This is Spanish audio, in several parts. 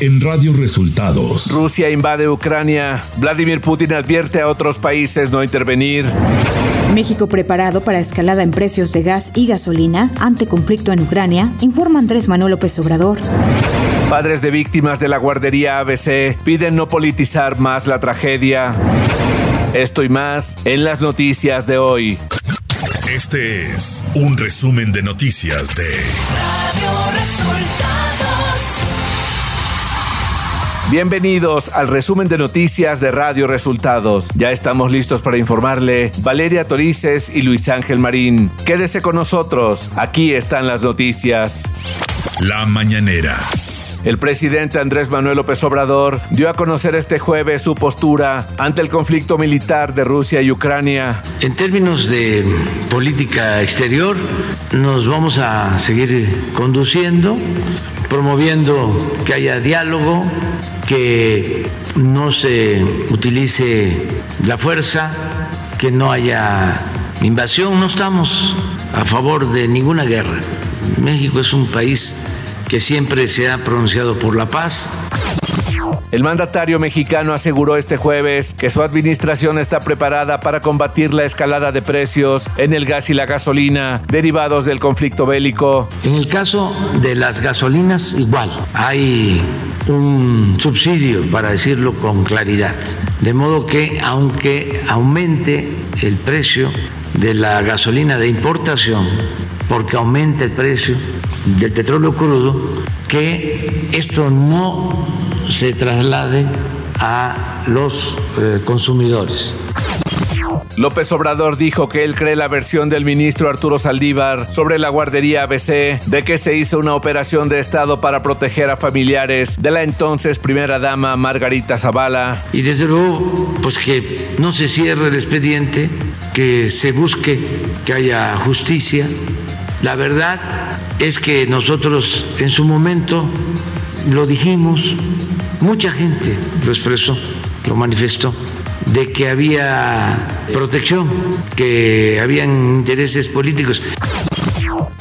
en Radio Resultados. Rusia invade Ucrania. Vladimir Putin advierte a otros países no intervenir. México preparado para escalada en precios de gas y gasolina ante conflicto en Ucrania, informa Andrés Manuel López Obrador. Padres de víctimas de la guardería ABC piden no politizar más la tragedia. Esto y más en las noticias de hoy. Este es un resumen de noticias de Radio Resultados. Bienvenidos al resumen de noticias de Radio Resultados. Ya estamos listos para informarle Valeria Torices y Luis Ángel Marín. Quédese con nosotros, aquí están las noticias. La mañanera. El presidente Andrés Manuel López Obrador dio a conocer este jueves su postura ante el conflicto militar de Rusia y Ucrania. En términos de política exterior, nos vamos a seguir conduciendo, promoviendo que haya diálogo, que no se utilice la fuerza, que no haya invasión. No estamos a favor de ninguna guerra. México es un país que siempre se ha pronunciado por la paz. El mandatario mexicano aseguró este jueves que su administración está preparada para combatir la escalada de precios en el gas y la gasolina derivados del conflicto bélico. En el caso de las gasolinas, igual. Hay un subsidio, para decirlo con claridad. De modo que aunque aumente el precio de la gasolina de importación, porque aumenta el precio del petróleo crudo, que esto no se traslade a los eh, consumidores. López Obrador dijo que él cree la versión del ministro Arturo Saldívar sobre la guardería ABC de que se hizo una operación de Estado para proteger a familiares de la entonces primera dama Margarita Zavala. Y desde luego, pues que no se cierre el expediente, que se busque que haya justicia. La verdad es que nosotros en su momento lo dijimos, mucha gente lo expresó, lo manifestó, de que había protección, que habían intereses políticos.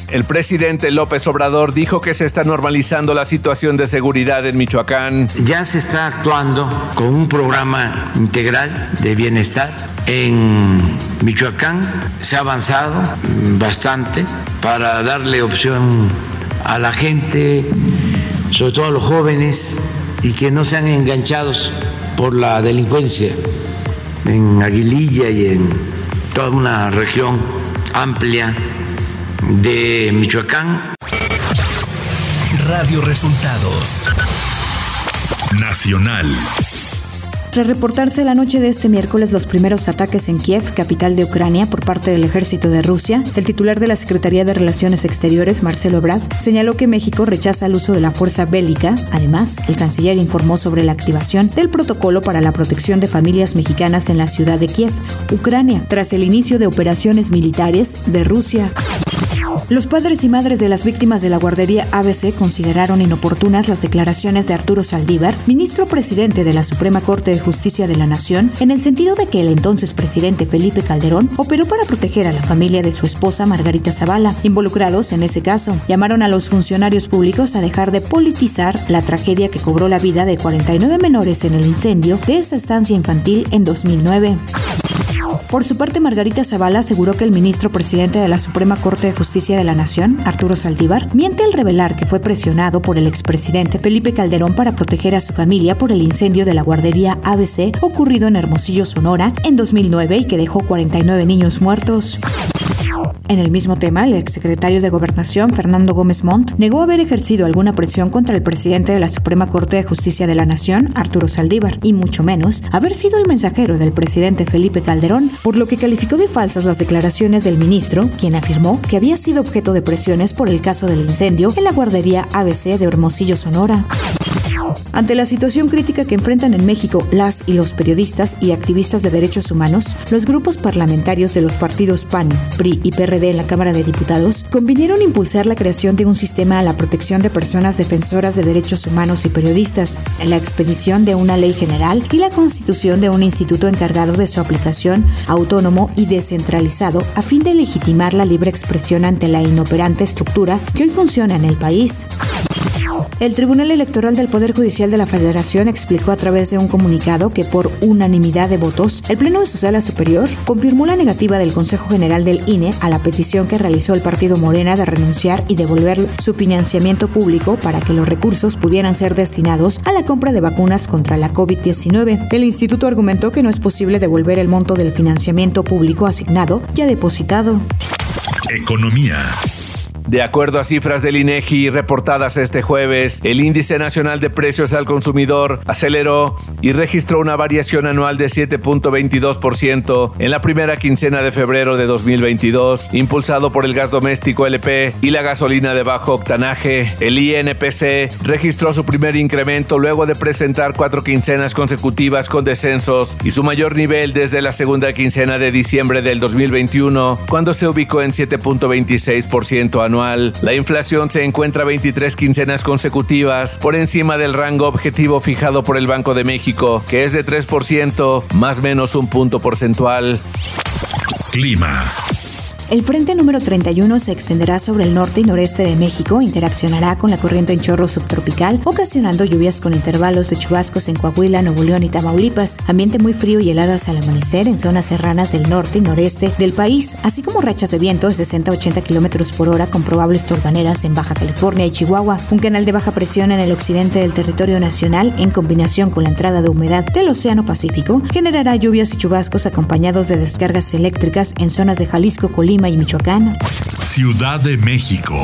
El presidente López Obrador dijo que se está normalizando la situación de seguridad en Michoacán. Ya se está actuando con un programa integral de bienestar en Michoacán. Se ha avanzado bastante para darle opción a la gente, sobre todo a los jóvenes, y que no sean enganchados por la delincuencia en Aguililla y en toda una región amplia de Michoacán. Radio Resultados Nacional. Tras reportarse la noche de este miércoles los primeros ataques en Kiev, capital de Ucrania, por parte del ejército de Rusia, el titular de la Secretaría de Relaciones Exteriores, Marcelo Ebrard, señaló que México rechaza el uso de la fuerza bélica. Además, el canciller informó sobre la activación del protocolo para la protección de familias mexicanas en la ciudad de Kiev, Ucrania, tras el inicio de operaciones militares de Rusia. Los padres y madres de las víctimas de la guardería ABC consideraron inoportunas las declaraciones de Arturo Saldívar, ministro presidente de la Suprema Corte de Justicia de la Nación, en el sentido de que el entonces presidente Felipe Calderón operó para proteger a la familia de su esposa Margarita Zavala. Involucrados en ese caso, llamaron a los funcionarios públicos a dejar de politizar la tragedia que cobró la vida de 49 menores en el incendio de esa estancia infantil en 2009. Por su parte, Margarita Zavala aseguró que el ministro presidente de la Suprema Corte de Justicia de la Nación, Arturo Saldívar, miente al revelar que fue presionado por el expresidente Felipe Calderón para proteger a su familia por el incendio de la guardería ABC ocurrido en Hermosillo, Sonora, en 2009 y que dejó 49 niños muertos. En el mismo tema, el exsecretario de Gobernación, Fernando Gómez Montt, negó haber ejercido alguna presión contra el presidente de la Suprema Corte de Justicia de la Nación, Arturo Saldívar, y mucho menos haber sido el mensajero del presidente Felipe Calderón, por lo que calificó de falsas las declaraciones del ministro, quien afirmó que había sido objeto de presiones por el caso del incendio en la guardería ABC de Hermosillo, Sonora. Ante la situación crítica que enfrentan en México las y los periodistas y activistas de derechos humanos, los grupos parlamentarios de los partidos PAN, PRI y PRD en la Cámara de Diputados convinieron impulsar la creación de un sistema a la protección de personas defensoras de derechos humanos y periodistas, la expedición de una ley general y la constitución de un instituto encargado de su aplicación autónomo y descentralizado a fin de legitimar la libre expresión ante la inoperante estructura que hoy funciona en el país. El Tribunal Electoral del Poder Judicial de la Federación explicó a través de un comunicado que por unanimidad de votos, el Pleno de su Sala Superior confirmó la negativa del Consejo General del INE a la petición que realizó el Partido Morena de renunciar y devolver su financiamiento público para que los recursos pudieran ser destinados a la compra de vacunas contra la COVID-19. El instituto argumentó que no es posible devolver el monto del financiamiento público asignado ya depositado. Economía. De acuerdo a cifras del INEGI reportadas este jueves, el índice nacional de precios al consumidor aceleró y registró una variación anual de 7.22% en la primera quincena de febrero de 2022, impulsado por el gas doméstico LP y la gasolina de bajo octanaje. El INPC registró su primer incremento luego de presentar cuatro quincenas consecutivas con descensos y su mayor nivel desde la segunda quincena de diciembre del 2021, cuando se ubicó en 7.26% anual. La inflación se encuentra 23 quincenas consecutivas por encima del rango objetivo fijado por el Banco de México, que es de 3%, más menos un punto porcentual. Clima. El frente número 31 se extenderá sobre el norte y noreste de México, interaccionará con la corriente en chorro subtropical, ocasionando lluvias con intervalos de chubascos en Coahuila, Nuevo León y Tamaulipas, ambiente muy frío y heladas al amanecer en zonas serranas del norte y noreste del país, así como rachas de viento de 60-80 kilómetros por hora con probables torbaneras en Baja California y Chihuahua. Un canal de baja presión en el occidente del territorio nacional, en combinación con la entrada de humedad del Océano Pacífico, generará lluvias y chubascos acompañados de descargas eléctricas en zonas de Jalisco, Colima, y Michoacán. Ciudad de México.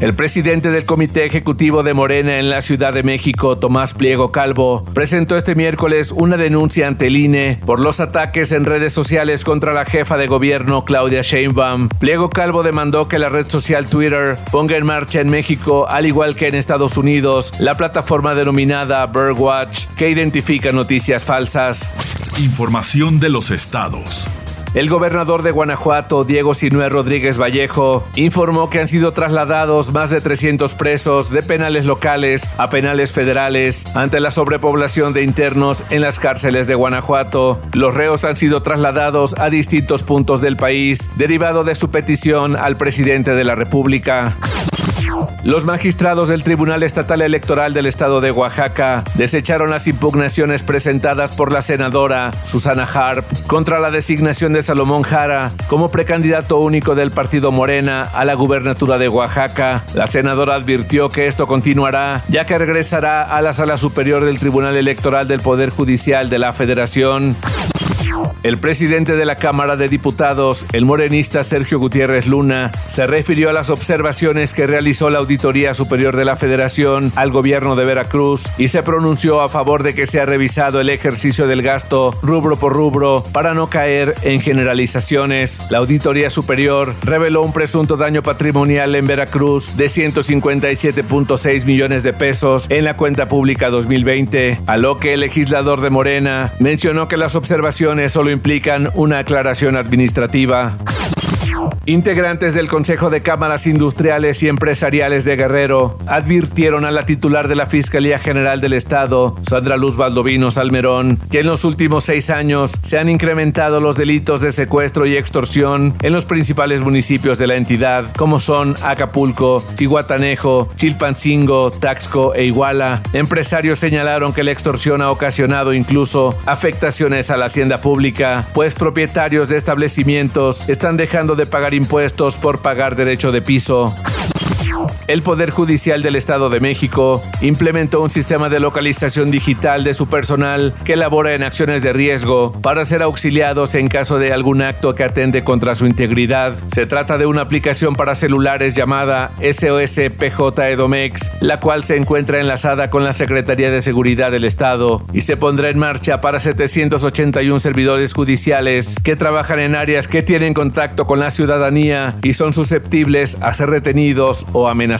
El presidente del Comité Ejecutivo de Morena en la Ciudad de México, Tomás Pliego Calvo, presentó este miércoles una denuncia ante el INE por los ataques en redes sociales contra la jefa de gobierno, Claudia Sheinbaum. Pliego Calvo demandó que la red social Twitter ponga en marcha en México, al igual que en Estados Unidos, la plataforma denominada Birdwatch, que identifica noticias falsas. Información de los estados. El gobernador de Guanajuato, Diego Sinué Rodríguez Vallejo, informó que han sido trasladados más de 300 presos de penales locales a penales federales ante la sobrepoblación de internos en las cárceles de Guanajuato. Los reos han sido trasladados a distintos puntos del país, derivado de su petición al presidente de la República. Los magistrados del Tribunal Estatal Electoral del Estado de Oaxaca desecharon las impugnaciones presentadas por la senadora Susana Harp contra la designación de Salomón Jara como precandidato único del partido Morena a la gubernatura de Oaxaca. La senadora advirtió que esto continuará ya que regresará a la sala superior del Tribunal Electoral del Poder Judicial de la Federación. El presidente de la Cámara de Diputados, el morenista Sergio Gutiérrez Luna, se refirió a las observaciones que realizó la Auditoría Superior de la Federación al gobierno de Veracruz y se pronunció a favor de que sea revisado el ejercicio del gasto rubro por rubro para no caer en generalizaciones. La Auditoría Superior reveló un presunto daño patrimonial en Veracruz de 157.6 millones de pesos en la cuenta pública 2020, a lo que el legislador de Morena mencionó que las observaciones solo implican una aclaración administrativa. Integrantes del Consejo de Cámaras Industriales y Empresariales de Guerrero advirtieron a la titular de la Fiscalía General del Estado, Sandra Luz Baldovino Salmerón, que en los últimos seis años se han incrementado los delitos de secuestro y extorsión en los principales municipios de la entidad, como son Acapulco, Cihuatanejo, Chilpancingo, Taxco e Iguala. Empresarios señalaron que la extorsión ha ocasionado incluso afectaciones a la hacienda pública, pues propietarios de establecimientos están dejando de pagar impuestos por pagar derecho de piso. El Poder Judicial del Estado de México implementó un sistema de localización digital de su personal que labora en acciones de riesgo para ser auxiliados en caso de algún acto que atende contra su integridad. Se trata de una aplicación para celulares llamada SOS PJ Edomex, la cual se encuentra enlazada con la Secretaría de Seguridad del Estado y se pondrá en marcha para 781 servidores judiciales que trabajan en áreas que tienen contacto con la ciudadanía y son susceptibles a ser retenidos o amenazados.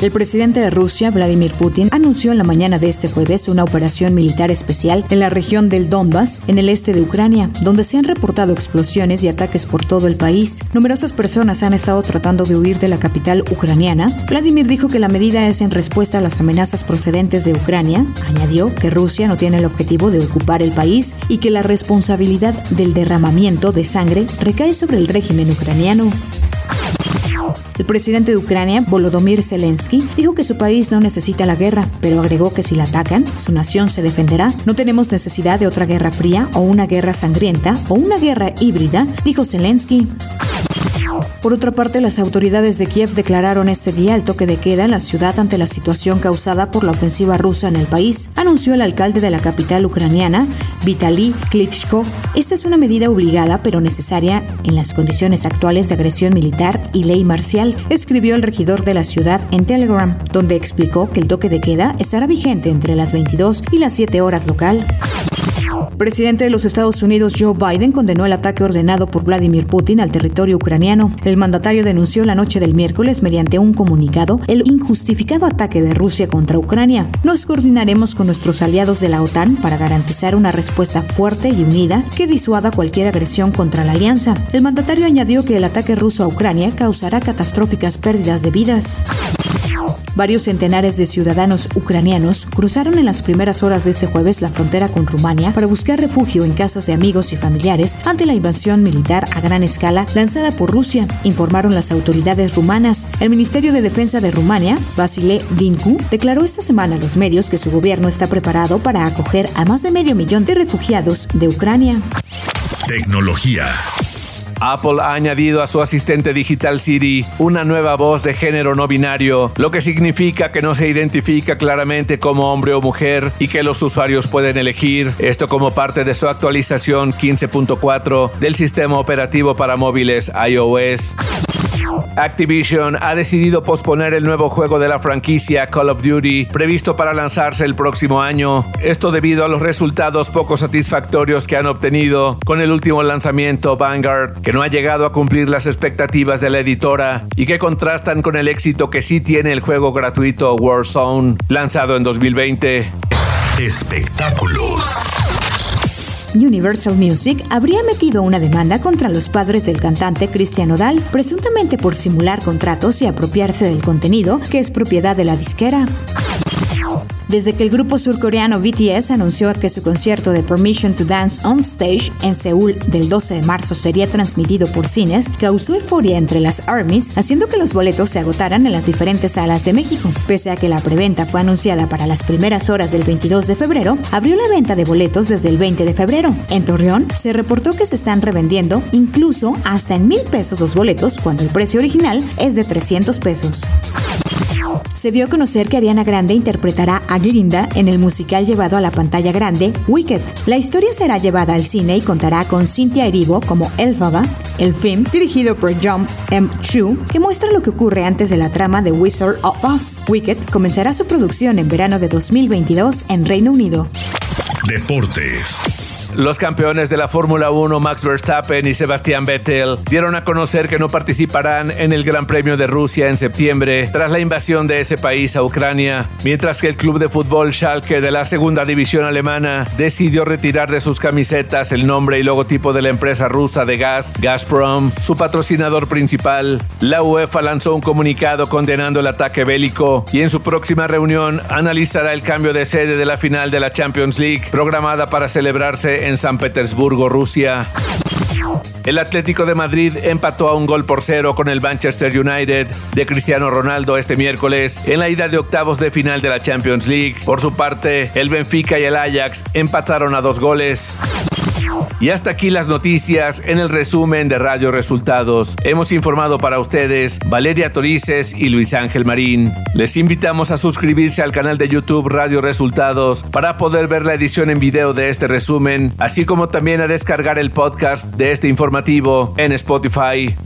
El presidente de Rusia, Vladimir Putin, anunció en la mañana de este jueves una operación militar especial en la región del Donbass, en el este de Ucrania, donde se han reportado explosiones y ataques por todo el país. Numerosas personas han estado tratando de huir de la capital ucraniana. Vladimir dijo que la medida es en respuesta a las amenazas procedentes de Ucrania. Añadió que Rusia no tiene el objetivo de ocupar el país y que la responsabilidad del derramamiento de sangre recae sobre el régimen ucraniano. El presidente de Ucrania, Volodymyr Zelensky, dijo que su país no necesita la guerra, pero agregó que si la atacan, su nación se defenderá. No tenemos necesidad de otra guerra fría o una guerra sangrienta o una guerra híbrida, dijo Zelensky. Por otra parte, las autoridades de Kiev declararon este día el toque de queda en la ciudad ante la situación causada por la ofensiva rusa en el país, anunció el alcalde de la capital ucraniana, Vitaly Klitschko. Esta es una medida obligada pero necesaria en las condiciones actuales de agresión militar y ley marcial, escribió el regidor de la ciudad en Telegram, donde explicó que el toque de queda estará vigente entre las 22 y las 7 horas local. Presidente de los Estados Unidos Joe Biden condenó el ataque ordenado por Vladimir Putin al territorio ucraniano. El mandatario denunció la noche del miércoles mediante un comunicado el injustificado ataque de Rusia contra Ucrania. Nos coordinaremos con nuestros aliados de la OTAN para garantizar una respuesta fuerte y unida que disuada cualquier agresión contra la alianza. El mandatario añadió que el ataque ruso a Ucrania causará catastróficas pérdidas de vidas. Varios centenares de ciudadanos ucranianos cruzaron en las primeras horas de este jueves la frontera con Rumania para buscar refugio en casas de amigos y familiares ante la invasión militar a gran escala lanzada por Rusia, informaron las autoridades rumanas. El Ministerio de Defensa de Rumania, Vasile Dinku, declaró esta semana a los medios que su gobierno está preparado para acoger a más de medio millón de refugiados de Ucrania. Tecnología. Apple ha añadido a su asistente digital Siri una nueva voz de género no binario, lo que significa que no se identifica claramente como hombre o mujer y que los usuarios pueden elegir esto como parte de su actualización 15.4 del sistema operativo para móviles iOS. Activision ha decidido posponer el nuevo juego de la franquicia Call of Duty previsto para lanzarse el próximo año. Esto debido a los resultados poco satisfactorios que han obtenido con el último lanzamiento Vanguard, que no ha llegado a cumplir las expectativas de la editora y que contrastan con el éxito que sí tiene el juego gratuito Warzone, lanzado en 2020. Espectáculos. Universal Music habría metido una demanda contra los padres del cantante Cristian Odal, presuntamente por simular contratos y apropiarse del contenido que es propiedad de la disquera. Desde que el grupo surcoreano BTS anunció que su concierto de Permission to Dance on Stage en Seúl del 12 de marzo sería transmitido por cines, causó euforia entre las ARMYs, haciendo que los boletos se agotaran en las diferentes salas de México. Pese a que la preventa fue anunciada para las primeras horas del 22 de febrero, abrió la venta de boletos desde el 20 de febrero. En Torreón se reportó que se están revendiendo incluso hasta en mil pesos los boletos cuando el precio original es de 300 pesos se dio a conocer que Ariana Grande interpretará a Glinda en el musical llevado a la pantalla grande, Wicked. La historia será llevada al cine y contará con Cynthia Erivo como Elphaba, el film, dirigido por John M. Chu, que muestra lo que ocurre antes de la trama de Wizard of Oz. Wicked comenzará su producción en verano de 2022 en Reino Unido. Deportes. Los campeones de la Fórmula 1 Max Verstappen y Sebastian Vettel dieron a conocer que no participarán en el Gran Premio de Rusia en septiembre tras la invasión de ese país a Ucrania, mientras que el club de fútbol Schalke de la segunda división alemana decidió retirar de sus camisetas el nombre y logotipo de la empresa rusa de gas Gazprom, su patrocinador principal. La UEFA lanzó un comunicado condenando el ataque bélico y en su próxima reunión analizará el cambio de sede de la final de la Champions League programada para celebrarse en San Petersburgo, Rusia. El Atlético de Madrid empató a un gol por cero con el Manchester United de Cristiano Ronaldo este miércoles en la ida de octavos de final de la Champions League. Por su parte, el Benfica y el Ajax empataron a dos goles. Y hasta aquí las noticias en el resumen de Radio Resultados. Hemos informado para ustedes Valeria Torices y Luis Ángel Marín. Les invitamos a suscribirse al canal de YouTube Radio Resultados para poder ver la edición en video de este resumen, así como también a descargar el podcast de este informativo en Spotify.